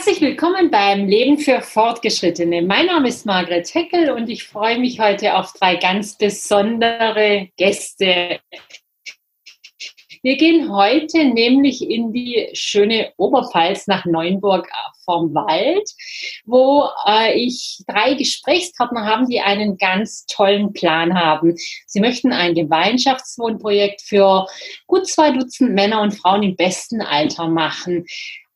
Herzlich willkommen beim Leben für Fortgeschrittene. Mein Name ist Margret Heckel und ich freue mich heute auf drei ganz besondere Gäste. Wir gehen heute nämlich in die schöne Oberpfalz nach Neuenburg vom Wald, wo äh, ich drei Gesprächspartner haben, die einen ganz tollen Plan haben. Sie möchten ein Gemeinschaftswohnprojekt für gut zwei Dutzend Männer und Frauen im besten Alter machen.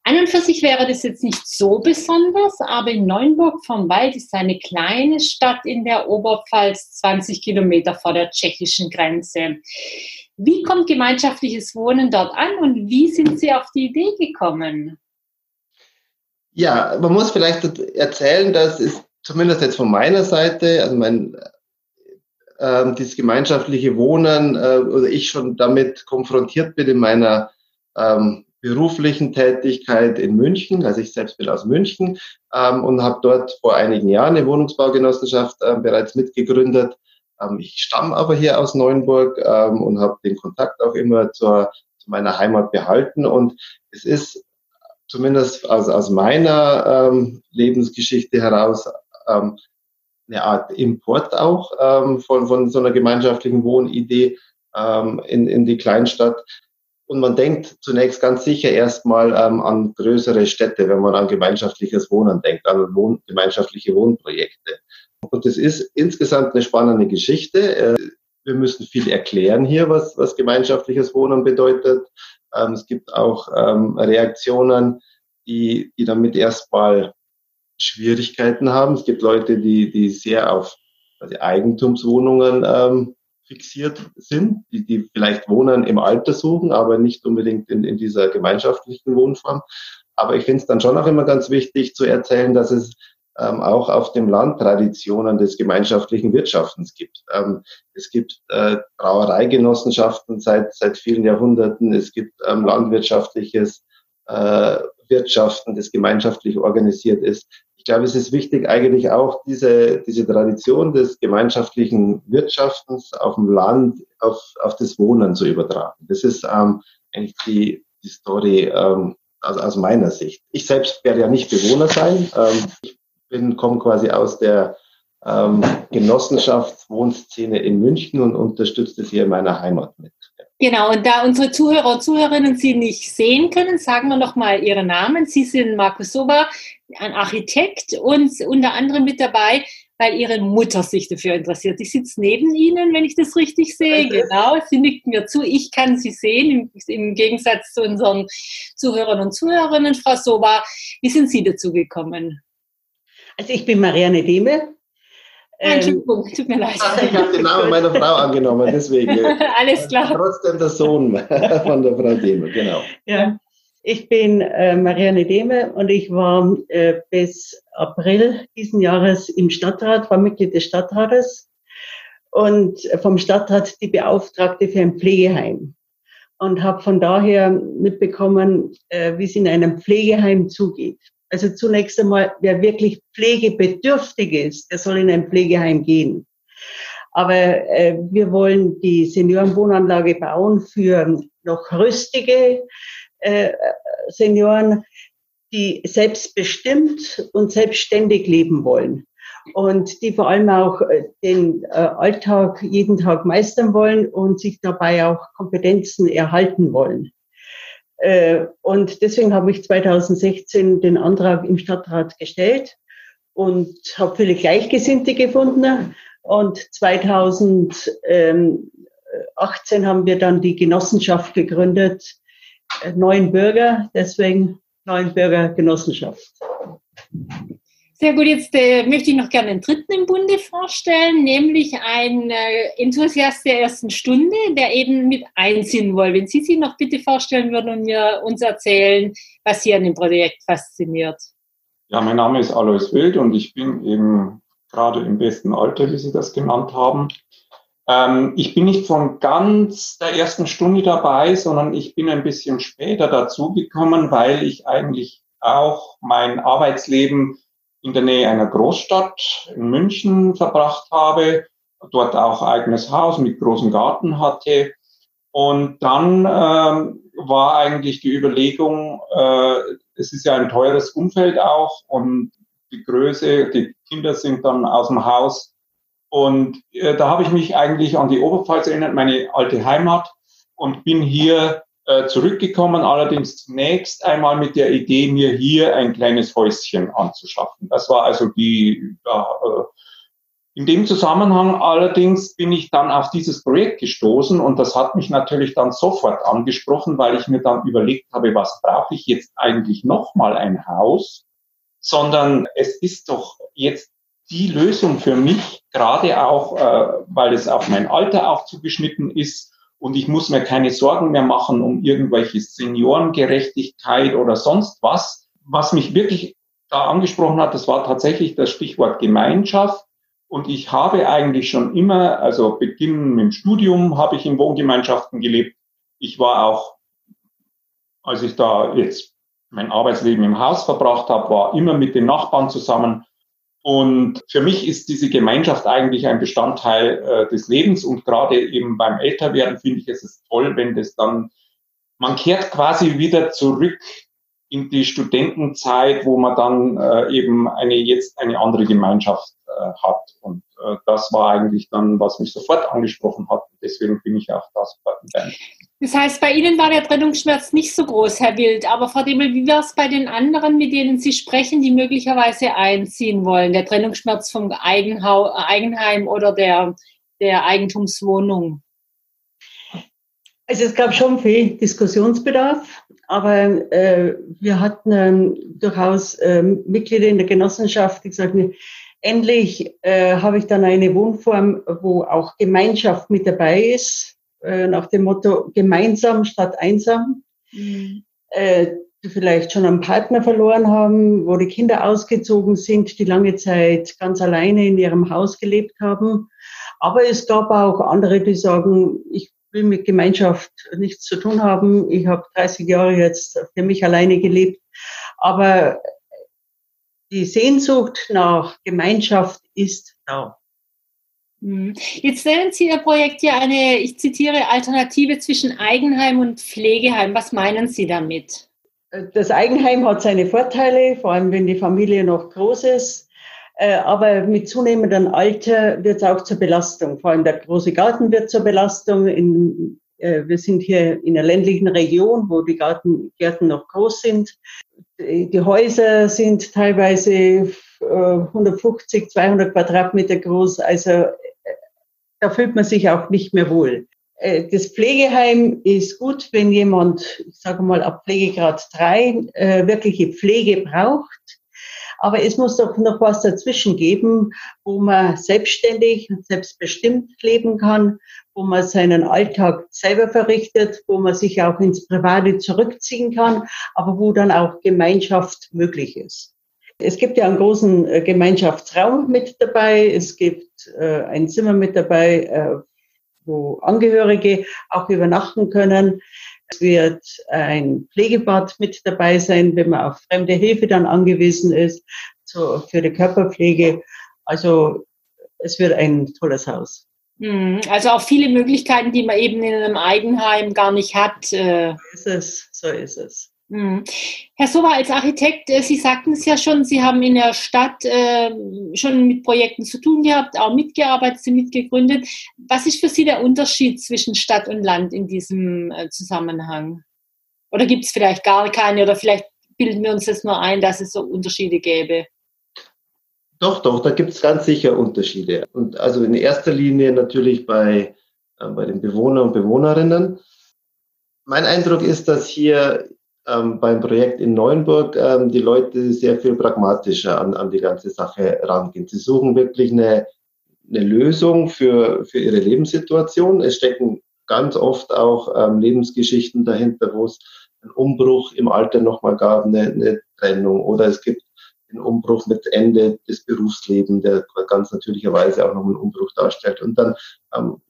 An und für sich wäre das jetzt nicht so besonders, aber in Neuenburg vom Wald ist eine kleine Stadt in der Oberpfalz, 20 Kilometer vor der tschechischen Grenze. Wie kommt gemeinschaftliches Wohnen dort an und wie sind Sie auf die Idee gekommen? Ja, man muss vielleicht erzählen, dass es zumindest jetzt von meiner Seite, also mein äh, dieses gemeinschaftliche Wohnen äh, oder ich schon damit konfrontiert bin in meiner ähm, beruflichen Tätigkeit in München. Also ich selbst bin aus München ähm, und habe dort vor einigen Jahren eine Wohnungsbaugenossenschaft äh, bereits mitgegründet. Ähm, ich stamme aber hier aus Neuenburg ähm, und habe den Kontakt auch immer zur, zu meiner Heimat behalten. Und es ist zumindest aus, aus meiner ähm, Lebensgeschichte heraus ähm, eine Art Import auch ähm, von, von so einer gemeinschaftlichen Wohnidee ähm, in, in die Kleinstadt, und man denkt zunächst ganz sicher erstmal ähm, an größere Städte, wenn man an gemeinschaftliches Wohnen denkt, an Wohn gemeinschaftliche Wohnprojekte. Und das ist insgesamt eine spannende Geschichte. Äh, wir müssen viel erklären hier, was, was gemeinschaftliches Wohnen bedeutet. Ähm, es gibt auch ähm, Reaktionen, die, die damit erstmal Schwierigkeiten haben. Es gibt Leute, die, die sehr auf also Eigentumswohnungen ähm, fixiert sind, die, die vielleicht Wohnen im Alter suchen, aber nicht unbedingt in, in dieser gemeinschaftlichen Wohnform. Aber ich finde es dann schon auch immer ganz wichtig zu erzählen, dass es ähm, auch auf dem Land Traditionen des gemeinschaftlichen Wirtschaftens gibt. Ähm, es gibt äh, Brauereigenossenschaften seit, seit vielen Jahrhunderten. Es gibt ähm, landwirtschaftliches äh, Wirtschaften, das gemeinschaftlich organisiert ist ich glaube, es ist wichtig, eigentlich auch diese, diese Tradition des gemeinschaftlichen Wirtschaftens auf dem Land auf, auf das Wohnen zu übertragen. Das ist ähm, eigentlich die, die Story ähm, aus, aus meiner Sicht. Ich selbst werde ja nicht Bewohner sein. Ähm, ich bin, komme quasi aus der ähm, Genossenschaftswohnszene in München und unterstütze das hier in meiner Heimat mit. Genau, und da unsere Zuhörer und Zuhörerinnen Sie nicht sehen können, sagen wir nochmal Ihre Namen. Sie sind Markus Soba, ein Architekt und unter anderem mit dabei, weil Ihre Mutter sich dafür interessiert. Ich sitze neben Ihnen, wenn ich das richtig sehe. Genau, sie nickt mir zu. Ich kann Sie sehen, im, im Gegensatz zu unseren Zuhörern und Zuhörerinnen. Frau Soba, wie sind Sie dazu gekommen? Also ich bin Marianne Dehme, Entschuldigung, tut mir leid. Ich habe den Namen meiner Frau angenommen, deswegen. Alles klar. Trotzdem der Sohn von der Frau Dehme, genau. Ja, ich bin äh, Marianne Dehme und ich war äh, bis April diesen Jahres im Stadtrat, war Mitglied des Stadtrates und vom Stadtrat die Beauftragte für ein Pflegeheim und habe von daher mitbekommen, äh, wie es in einem Pflegeheim zugeht. Also zunächst einmal, wer wirklich pflegebedürftig ist, der soll in ein Pflegeheim gehen. Aber äh, wir wollen die Seniorenwohnanlage bauen für noch rüstige äh, Senioren, die selbstbestimmt und selbstständig leben wollen und die vor allem auch äh, den äh, Alltag jeden Tag meistern wollen und sich dabei auch Kompetenzen erhalten wollen. Äh, und deswegen habe ich 2016 den Antrag im Stadtrat gestellt und habe viele Gleichgesinnte gefunden. Und 2018 haben wir dann die Genossenschaft gegründet, äh, Neuen Bürger, deswegen Neuen Bürger Genossenschaft. Sehr gut, jetzt äh, möchte ich noch gerne einen dritten im Bunde vorstellen, nämlich ein äh, Enthusiast der ersten Stunde, der eben mit einziehen will. Wenn Sie sich noch bitte vorstellen würden und mir uns erzählen, was Sie an dem Projekt fasziniert. Ja, mein Name ist Alois Wild und ich bin eben gerade im besten Alter, wie Sie das genannt haben. Ähm, ich bin nicht von ganz der ersten Stunde dabei, sondern ich bin ein bisschen später dazugekommen, weil ich eigentlich auch mein Arbeitsleben in der Nähe einer Großstadt in München verbracht habe, dort auch eigenes Haus mit großem Garten hatte. Und dann ähm, war eigentlich die Überlegung, äh, es ist ja ein teures Umfeld auch und die Größe, die Kinder sind dann aus dem Haus. Und äh, da habe ich mich eigentlich an die Oberpfalz erinnert, meine alte Heimat, und bin hier äh, zurückgekommen, allerdings zunächst einmal mit der Idee, mir hier ein kleines Häuschen anzuschaffen. Das war also die, äh, in dem Zusammenhang allerdings bin ich dann auf dieses Projekt gestoßen und das hat mich natürlich dann sofort angesprochen, weil ich mir dann überlegt habe, was brauche ich jetzt eigentlich nochmal ein Haus, sondern es ist doch jetzt die Lösung für mich, gerade auch, äh, weil es auf mein Alter auch zugeschnitten ist und ich muss mir keine Sorgen mehr machen um irgendwelche Seniorengerechtigkeit oder sonst was. Was mich wirklich da angesprochen hat, das war tatsächlich das Stichwort Gemeinschaft und ich habe eigentlich schon immer, also beginnen mit dem Studium, habe ich in Wohngemeinschaften gelebt. Ich war auch, als ich da jetzt mein Arbeitsleben im Haus verbracht habe, war immer mit den Nachbarn zusammen. Und für mich ist diese Gemeinschaft eigentlich ein Bestandteil äh, des Lebens. Und gerade eben beim Älterwerden finde ich es ist toll, wenn das dann, man kehrt quasi wieder zurück in die Studentenzeit, wo man dann äh, eben eine jetzt eine andere Gemeinschaft äh, hat. Und äh, das war eigentlich dann, was mich sofort angesprochen hat. Deswegen bin ich auch da sofort mit Das heißt, bei Ihnen war der Trennungsschmerz nicht so groß, Herr Wild. Aber Frau Demel, wie war es bei den anderen, mit denen Sie sprechen, die möglicherweise einziehen wollen? Der Trennungsschmerz vom Eigenhau Eigenheim oder der, der Eigentumswohnung? Also es gab schon viel Diskussionsbedarf, aber äh, wir hatten ähm, durchaus äh, Mitglieder in der Genossenschaft, die gesagt haben, endlich äh, habe ich dann eine Wohnform, wo auch Gemeinschaft mit dabei ist, äh, nach dem Motto gemeinsam statt einsam. Mhm. Äh, die vielleicht schon einen Partner verloren haben, wo die Kinder ausgezogen sind, die lange Zeit ganz alleine in ihrem Haus gelebt haben. Aber es gab auch andere, die sagen, ich will mit Gemeinschaft nichts zu tun haben. Ich habe 30 Jahre jetzt für mich alleine gelebt. Aber die Sehnsucht nach Gemeinschaft ist da. Hm. Jetzt nennen Sie Ihr Projekt ja eine, ich zitiere, Alternative zwischen Eigenheim und Pflegeheim. Was meinen Sie damit? Das Eigenheim hat seine Vorteile, vor allem wenn die Familie noch groß ist. Äh, aber mit zunehmendem Alter wird es auch zur Belastung. Vor allem der große Garten wird zur Belastung. In, äh, wir sind hier in einer ländlichen Region, wo die Garten, Gärten noch groß sind. Die Häuser sind teilweise 150, äh, 200 Quadratmeter groß. Also da fühlt man sich auch nicht mehr wohl. Das Pflegeheim ist gut, wenn jemand, ich sage mal, ab Pflegegrad 3 wirkliche Pflege braucht aber es muss doch noch was dazwischen geben, wo man selbstständig und selbstbestimmt leben kann, wo man seinen Alltag selber verrichtet, wo man sich auch ins Private zurückziehen kann, aber wo dann auch Gemeinschaft möglich ist. Es gibt ja einen großen äh, Gemeinschaftsraum mit dabei. Es gibt äh, ein Zimmer mit dabei, äh, wo Angehörige auch übernachten können. Es wird ein Pflegebad mit dabei sein, wenn man auf fremde Hilfe dann angewiesen ist, so für die Körperpflege. Also es wird ein tolles Haus. Hm, also auch viele Möglichkeiten, die man eben in einem Eigenheim gar nicht hat. So ist es, so ist es. Hm. Herr Sova, als Architekt, äh, Sie sagten es ja schon, Sie haben in der Stadt äh, schon mit Projekten zu tun gehabt, auch mitgearbeitet, Sie mitgegründet. Was ist für Sie der Unterschied zwischen Stadt und Land in diesem äh, Zusammenhang? Oder gibt es vielleicht gar keine oder vielleicht bilden wir uns das nur ein, dass es so Unterschiede gäbe? Doch, doch, da gibt es ganz sicher Unterschiede. Und also in erster Linie natürlich bei, äh, bei den Bewohnern und Bewohnerinnen. Mein Eindruck ist, dass hier ähm, beim Projekt in Neuenburg ähm, die Leute sehr viel pragmatischer an, an die ganze Sache rangehen. Sie suchen wirklich eine, eine Lösung für, für ihre Lebenssituation. Es stecken ganz oft auch ähm, Lebensgeschichten dahinter, wo es einen Umbruch im Alter nochmal gab, eine, eine Trennung oder es gibt einen Umbruch mit Ende des Berufslebens, der ganz natürlicherweise auch noch einen Umbruch darstellt. Und dann ähm,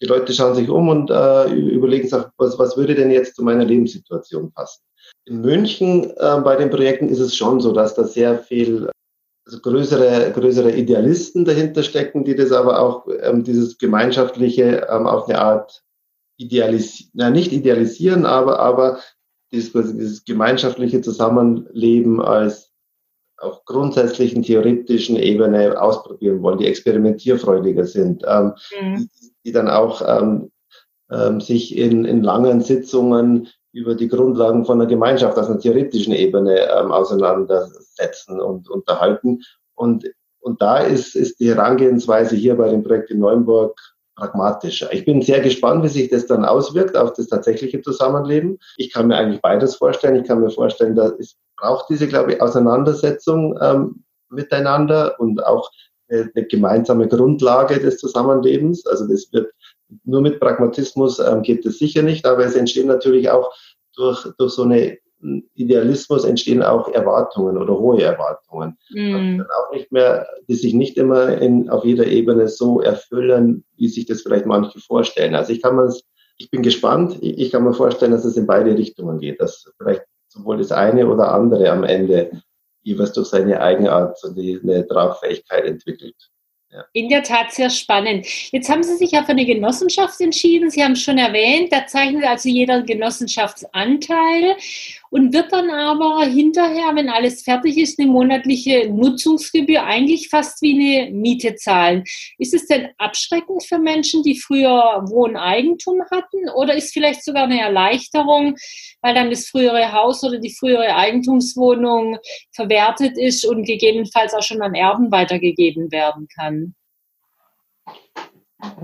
die Leute schauen sich um und äh, überlegen sich, was, was würde denn jetzt zu meiner Lebenssituation passen? In München äh, bei den Projekten ist es schon so, dass da sehr viel also größere, größere Idealisten dahinter stecken, die das aber auch, ähm, dieses Gemeinschaftliche ähm, auf eine Art idealisieren, na, nicht idealisieren, aber, aber dieses, dieses gemeinschaftliche Zusammenleben als auf grundsätzlichen theoretischen Ebene ausprobieren wollen, die experimentierfreudiger sind, ähm, mhm. die, die, dann auch ähm, ähm, sich in, in langen Sitzungen über die Grundlagen von der Gemeinschaft auf einer theoretischen Ebene ähm, auseinandersetzen und unterhalten. Und, und da ist, ist die Herangehensweise hier bei dem Projekt in Neuenburg pragmatischer. Ich bin sehr gespannt, wie sich das dann auswirkt auf das tatsächliche Zusammenleben. Ich kann mir eigentlich beides vorstellen. Ich kann mir vorstellen, dass es braucht diese, glaube ich, Auseinandersetzung ähm, miteinander und auch eine, eine, gemeinsame Grundlage des Zusammenlebens. Also das wird nur mit Pragmatismus ähm, geht es sicher nicht, aber es entstehen natürlich auch durch, durch so eine Idealismus entstehen auch Erwartungen oder hohe Erwartungen, mm. auch nicht mehr, die sich nicht immer in, auf jeder Ebene so erfüllen, wie sich das vielleicht manche vorstellen. Also ich kann mir, ich bin gespannt. Ich, ich kann mir vorstellen, dass es in beide Richtungen geht, dass vielleicht sowohl das eine oder andere am Ende jeweils durch seine Eigenart so eine Tragfähigkeit entwickelt. Ja. In der Tat sehr spannend. Jetzt haben Sie sich ja für eine Genossenschaft entschieden. Sie haben es schon erwähnt, da zeichnet also jeder Genossenschaftsanteil und wird dann aber hinterher, wenn alles fertig ist, eine monatliche Nutzungsgebühr eigentlich fast wie eine Miete zahlen. Ist es denn abschreckend für Menschen, die früher Wohneigentum hatten oder ist vielleicht sogar eine Erleichterung, weil dann das frühere Haus oder die frühere Eigentumswohnung verwertet ist und gegebenenfalls auch schon an Erben weitergegeben werden kann?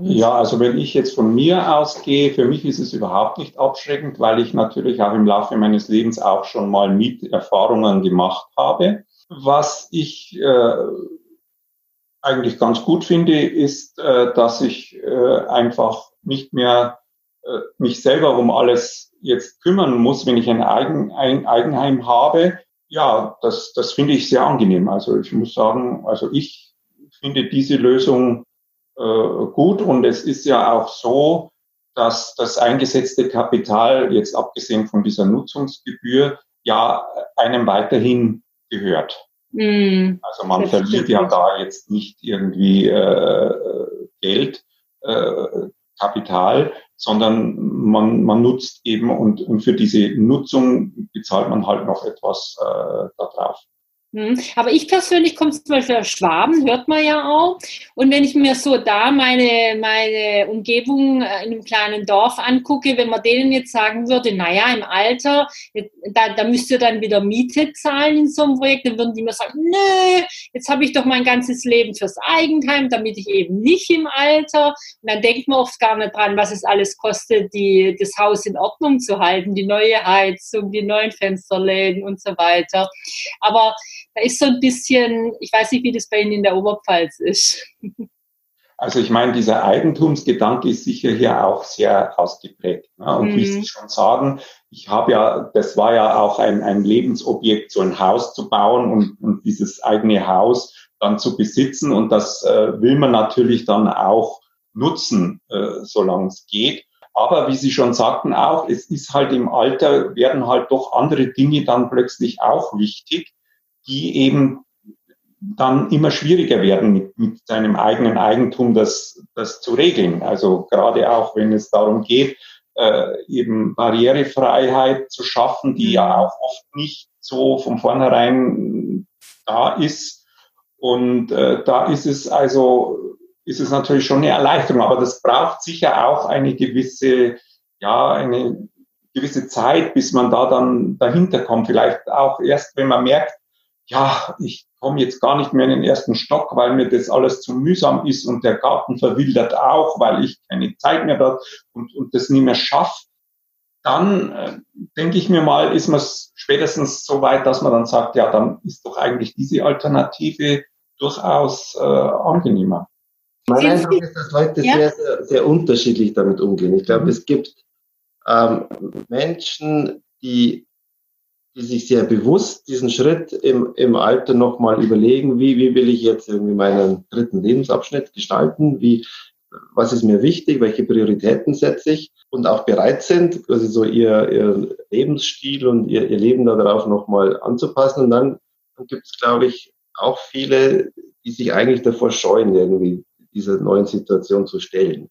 Ja, also wenn ich jetzt von mir ausgehe, für mich ist es überhaupt nicht abschreckend, weil ich natürlich auch im Laufe meines Lebens auch schon mal Mieterfahrungen gemacht habe. Was ich äh, eigentlich ganz gut finde, ist, äh, dass ich äh, einfach nicht mehr äh, mich selber um alles jetzt kümmern muss, wenn ich ein, Eigen, ein Eigenheim habe. Ja, das, das finde ich sehr angenehm. Also ich muss sagen, also ich finde diese Lösung gut. Und es ist ja auch so, dass das eingesetzte Kapital, jetzt abgesehen von dieser Nutzungsgebühr, ja einem weiterhin gehört. Mm, also man verliert ja da jetzt nicht irgendwie äh, Geld, äh, Kapital, sondern man, man nutzt eben und, und für diese Nutzung bezahlt man halt noch etwas äh, da drauf. Hm. Aber ich persönlich komme zum Beispiel aus Schwaben, hört man ja auch. Und wenn ich mir so da meine, meine Umgebung äh, in einem kleinen Dorf angucke, wenn man denen jetzt sagen würde, naja, im Alter, da, da müsst ihr dann wieder Miete zahlen in so einem Projekt, dann würden die mir sagen, nö, jetzt habe ich doch mein ganzes Leben fürs Eigenheim, damit ich eben nicht im Alter. Und dann denkt man oft gar nicht dran, was es alles kostet, die, das Haus in Ordnung zu halten, die neue Heizung, die neuen Fensterläden und so weiter. Aber da ist so ein bisschen, ich weiß nicht, wie das bei Ihnen in der Oberpfalz ist. Also ich meine, dieser Eigentumsgedanke ist sicher hier auch sehr ausgeprägt. Ne? Und mhm. wie Sie schon sagen, ich habe ja, das war ja auch ein, ein Lebensobjekt, so ein Haus zu bauen und, und dieses eigene Haus dann zu besitzen. Und das äh, will man natürlich dann auch nutzen, äh, solange es geht. Aber wie Sie schon sagten auch, es ist halt im Alter, werden halt doch andere Dinge dann plötzlich auch wichtig die eben dann immer schwieriger werden, mit, mit seinem eigenen Eigentum das, das zu regeln. Also gerade auch, wenn es darum geht, äh, eben Barrierefreiheit zu schaffen, die ja auch oft nicht so von vornherein da ist. Und äh, da ist es also, ist es natürlich schon eine Erleichterung, aber das braucht sicher auch eine gewisse, ja, eine gewisse Zeit, bis man da dann dahinter kommt. Vielleicht auch erst, wenn man merkt, ja, ich komme jetzt gar nicht mehr in den ersten Stock, weil mir das alles zu mühsam ist und der Garten verwildert auch, weil ich keine Zeit mehr habe und, und das nie mehr schaffe, dann äh, denke ich mir mal, ist man spätestens so weit, dass man dann sagt, ja, dann ist doch eigentlich diese Alternative durchaus äh, angenehmer. Mein Eindruck ist, dass Leute ja? sehr, sehr, sehr, unterschiedlich damit umgehen. Ich glaube, mhm. es gibt ähm, Menschen, die die sich sehr bewusst diesen Schritt im, im Alter nochmal überlegen, wie, wie will ich jetzt irgendwie meinen dritten Lebensabschnitt gestalten, wie, was ist mir wichtig, welche Prioritäten setze ich und auch bereit sind, quasi so ihr, ihr Lebensstil und ihr, ihr Leben darauf nochmal anzupassen. Und dann, gibt es, glaube ich, auch viele, die sich eigentlich davor scheuen, irgendwie dieser neuen Situation zu stellen.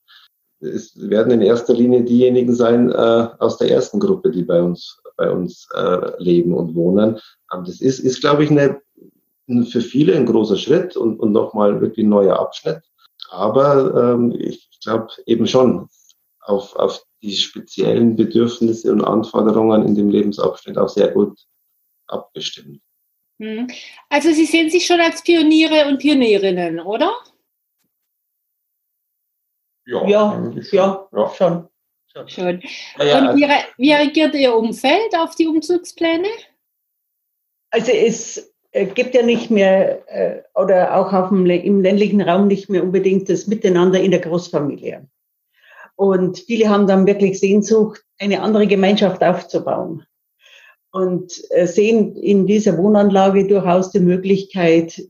Es werden in erster Linie diejenigen sein äh, aus der ersten Gruppe, die bei uns bei uns äh, leben und wohnen. Ähm, das ist, ist glaube ich, eine, für viele ein großer Schritt und, und nochmal wirklich ein neuer Abschnitt. Aber ähm, ich glaube eben schon auf, auf die speziellen Bedürfnisse und Anforderungen in dem Lebensabschnitt auch sehr gut abgestimmt. Hm. Also Sie sehen sich schon als Pioniere und Pionierinnen, oder? Ja, ja, ja, ja. schon. Schon. Ja, und wie, wie reagiert Ihr Umfeld auf die Umzugspläne? Also es äh, gibt ja nicht mehr äh, oder auch auf dem, im ländlichen Raum nicht mehr unbedingt das Miteinander in der Großfamilie. Und viele haben dann wirklich Sehnsucht, eine andere Gemeinschaft aufzubauen und äh, sehen in dieser Wohnanlage durchaus die Möglichkeit,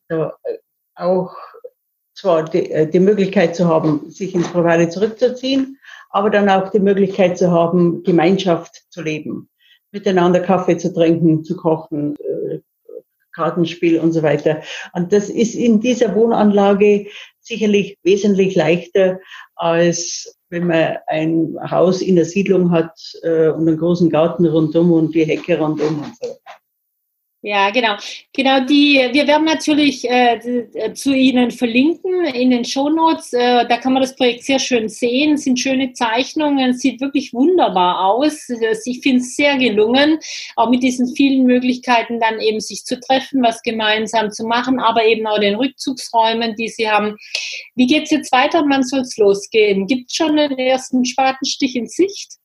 auch zwar die, die Möglichkeit zu haben, sich ins Private zurückzuziehen, aber dann auch die Möglichkeit zu haben, Gemeinschaft zu leben, miteinander Kaffee zu trinken, zu kochen, Kartenspiel und so weiter. Und das ist in dieser Wohnanlage sicherlich wesentlich leichter, als wenn man ein Haus in der Siedlung hat äh, und einen großen Garten rundum und die Hecke rundum und so. Ja, genau. Genau, die, wir werden natürlich äh, zu Ihnen verlinken in den Shownotes. Äh, da kann man das Projekt sehr schön sehen. Es sind schöne Zeichnungen, sieht wirklich wunderbar aus. Ich finde es sehr gelungen, auch mit diesen vielen Möglichkeiten dann eben sich zu treffen, was gemeinsam zu machen, aber eben auch den Rückzugsräumen, die Sie haben. Wie geht es jetzt weiter? Wann soll es losgehen? Gibt es schon den ersten Spatenstich in Sicht?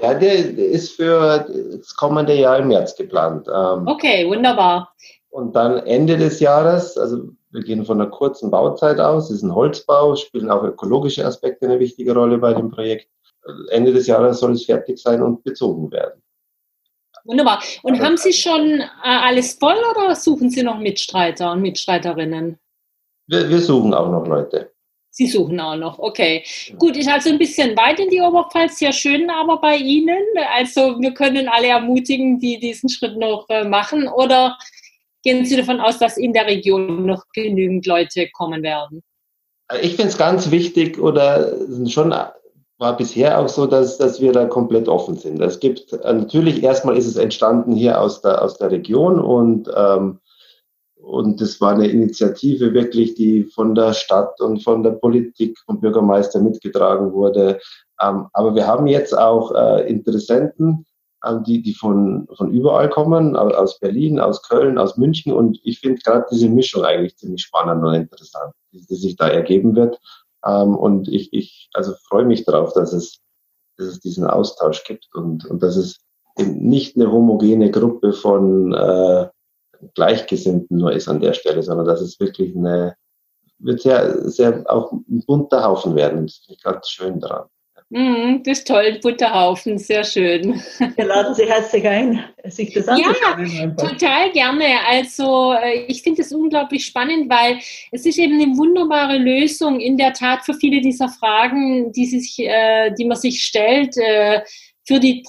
Ja, der ist für das kommende Jahr im März geplant. Ähm, okay, wunderbar. Und dann Ende des Jahres, also wir gehen von einer kurzen Bauzeit aus, es ist ein Holzbau, spielen auch ökologische Aspekte eine wichtige Rolle bei dem Projekt. Ende des Jahres soll es fertig sein und bezogen werden. Wunderbar. Und Aber haben Sie schon äh, alles voll oder suchen Sie noch Mitstreiter und Mitstreiterinnen? Wir, wir suchen auch noch Leute. Sie suchen auch noch, okay. Gut, ist also ein bisschen weit in die Oberpfalz, sehr schön aber bei Ihnen. Also wir können alle ermutigen, die diesen Schritt noch äh, machen. Oder gehen Sie davon aus, dass in der Region noch genügend Leute kommen werden? Ich finde es ganz wichtig oder schon war bisher auch so, dass, dass wir da komplett offen sind. Es gibt äh, natürlich erstmal ist es entstanden hier aus der, aus der Region und ähm, und das war eine Initiative wirklich, die von der Stadt und von der Politik, vom Bürgermeister mitgetragen wurde. Ähm, aber wir haben jetzt auch äh, Interessenten, ähm, die, die von, von überall kommen, aus Berlin, aus Köln, aus München. Und ich finde gerade diese Mischung eigentlich ziemlich spannend und interessant, die, sich da ergeben wird. Ähm, und ich, ich also freue mich darauf, dass es, dass es diesen Austausch gibt und, und dass es nicht eine homogene Gruppe von äh, Gleichgesinnten nur ist an der Stelle, sondern dass es wirklich eine, wird sehr, sehr auch ein bunter Haufen werden. Das ist ganz schön dran. Mm, das ist toll, Butterhaufen, sehr schön. Wir laden Sie herzlich ein, sich das anzuschauen. Ja, total gerne. Also äh, ich finde es unglaublich spannend, weil es ist eben eine wunderbare Lösung in der Tat für viele dieser Fragen, die, sich, äh, die man sich stellt, äh, für die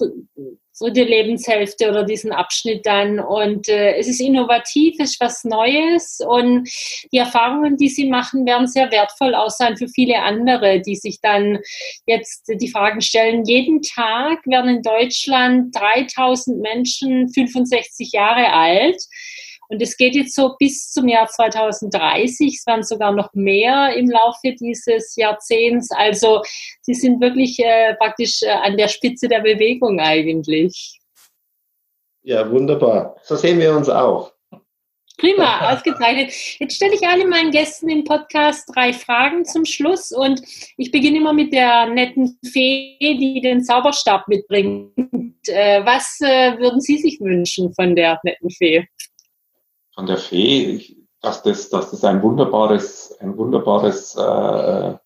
so die Lebenshälfte oder diesen Abschnitt dann. Und äh, es ist innovativ, es ist was Neues und die Erfahrungen, die sie machen, werden sehr wertvoll auch sein für viele andere, die sich dann jetzt die Fragen stellen. Jeden Tag werden in Deutschland 3000 Menschen 65 Jahre alt. Und es geht jetzt so bis zum Jahr 2030. Es werden sogar noch mehr im Laufe dieses Jahrzehnts. Also sie sind wirklich äh, praktisch äh, an der Spitze der Bewegung eigentlich. Ja, wunderbar. So sehen wir uns auch. Prima, ausgezeichnet. Jetzt stelle ich alle meinen Gästen im Podcast drei Fragen zum Schluss und ich beginne immer mit der netten Fee, die den Zauberstab mitbringt. Äh, was äh, würden Sie sich wünschen von der netten Fee? Von der Fee, dass das, dass das ein wunderbares, ein wunderbares äh,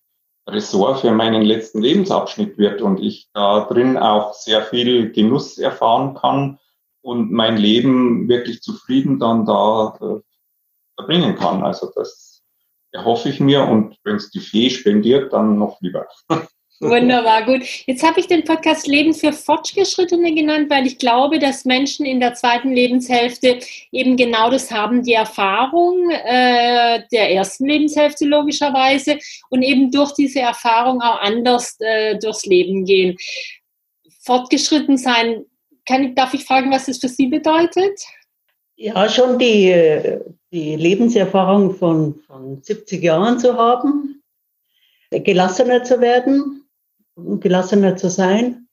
Ressort für meinen letzten Lebensabschnitt wird und ich da drin auch sehr viel Genuss erfahren kann und mein Leben wirklich zufrieden dann da äh, verbringen kann. Also das erhoffe ich mir und wenn es die Fee spendiert, dann noch lieber. Wunderbar, gut. Jetzt habe ich den Podcast Leben für Fortgeschrittene genannt, weil ich glaube, dass Menschen in der zweiten Lebenshälfte eben genau das haben, die Erfahrung äh, der ersten Lebenshälfte logischerweise und eben durch diese Erfahrung auch anders äh, durchs Leben gehen. Fortgeschritten sein kann, darf ich fragen, was das für Sie bedeutet? Ja, schon die, die Lebenserfahrung von, von 70 Jahren zu haben, gelassener zu werden, gelassener zu sein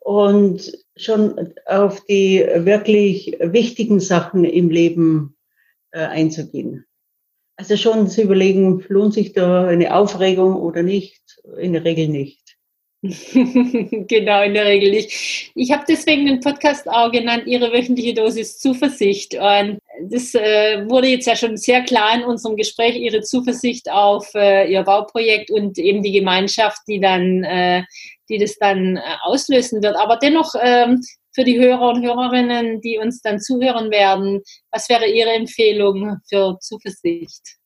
und schon auf die wirklich wichtigen Sachen im Leben äh, einzugehen. Also schon zu überlegen, lohnt sich da eine Aufregung oder nicht? In der Regel nicht. genau, in der Regel nicht. Ich habe deswegen den Podcast auch genannt, Ihre wöchentliche Dosis Zuversicht. Und das äh, wurde jetzt ja schon sehr klar in unserem Gespräch, Ihre Zuversicht auf äh, Ihr Bauprojekt und eben die Gemeinschaft, die dann, äh, die das dann äh, auslösen wird. Aber dennoch ähm, für die Hörer und Hörerinnen, die uns dann zuhören werden, was wäre Ihre Empfehlung für Zuversicht?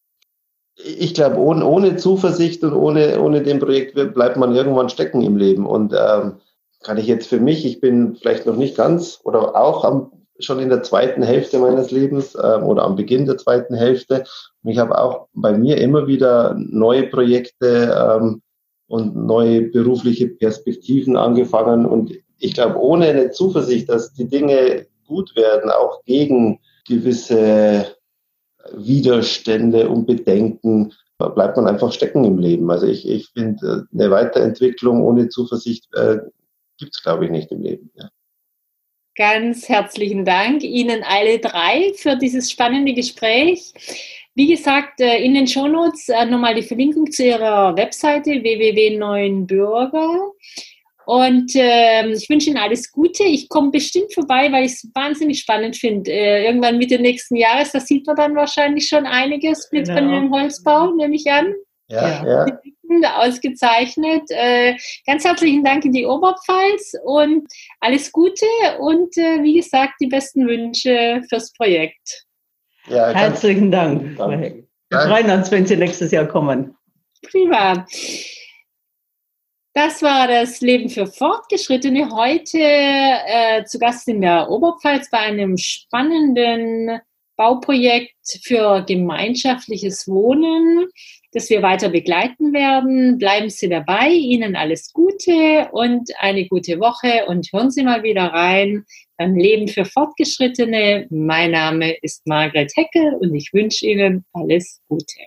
Ich glaube, ohne, ohne Zuversicht und ohne, ohne dem Projekt bleibt man irgendwann stecken im Leben. Und ähm, kann ich jetzt für mich, ich bin vielleicht noch nicht ganz oder auch am, schon in der zweiten Hälfte meines Lebens ähm, oder am Beginn der zweiten Hälfte. Und ich habe auch bei mir immer wieder neue Projekte ähm, und neue berufliche Perspektiven angefangen. Und ich glaube, ohne eine Zuversicht, dass die Dinge gut werden, auch gegen gewisse Widerstände und Bedenken, bleibt man einfach stecken im Leben. Also ich, ich finde, äh, eine Weiterentwicklung ohne Zuversicht äh, gibt es, glaube ich, nicht im Leben. Ja. Ganz herzlichen Dank Ihnen alle drei für dieses spannende Gespräch. Wie gesagt, äh, in den Shownotes äh, nochmal die Verlinkung zu Ihrer Webseite www.neuenbürger. Und äh, ich wünsche Ihnen alles Gute. Ich komme bestimmt vorbei, weil ich es wahnsinnig spannend finde. Äh, irgendwann Mitte nächsten Jahres, da sieht man dann wahrscheinlich schon einiges mit genau. von dem Holzbau, nehme ich an. Ja, ja. Ausgezeichnet. Äh, ganz herzlichen Dank in die Oberpfalz und alles Gute und äh, wie gesagt, die besten Wünsche fürs Projekt. Ja, herzlichen Dank. Dank. Wir freuen uns, wenn Sie nächstes Jahr kommen. Prima. Das war das Leben für Fortgeschrittene. Heute äh, zu Gast in der Oberpfalz bei einem spannenden Bauprojekt für gemeinschaftliches Wohnen, das wir weiter begleiten werden. Bleiben Sie dabei. Ihnen alles Gute und eine gute Woche und hören Sie mal wieder rein beim Leben für Fortgeschrittene. Mein Name ist Margret Heckel und ich wünsche Ihnen alles Gute.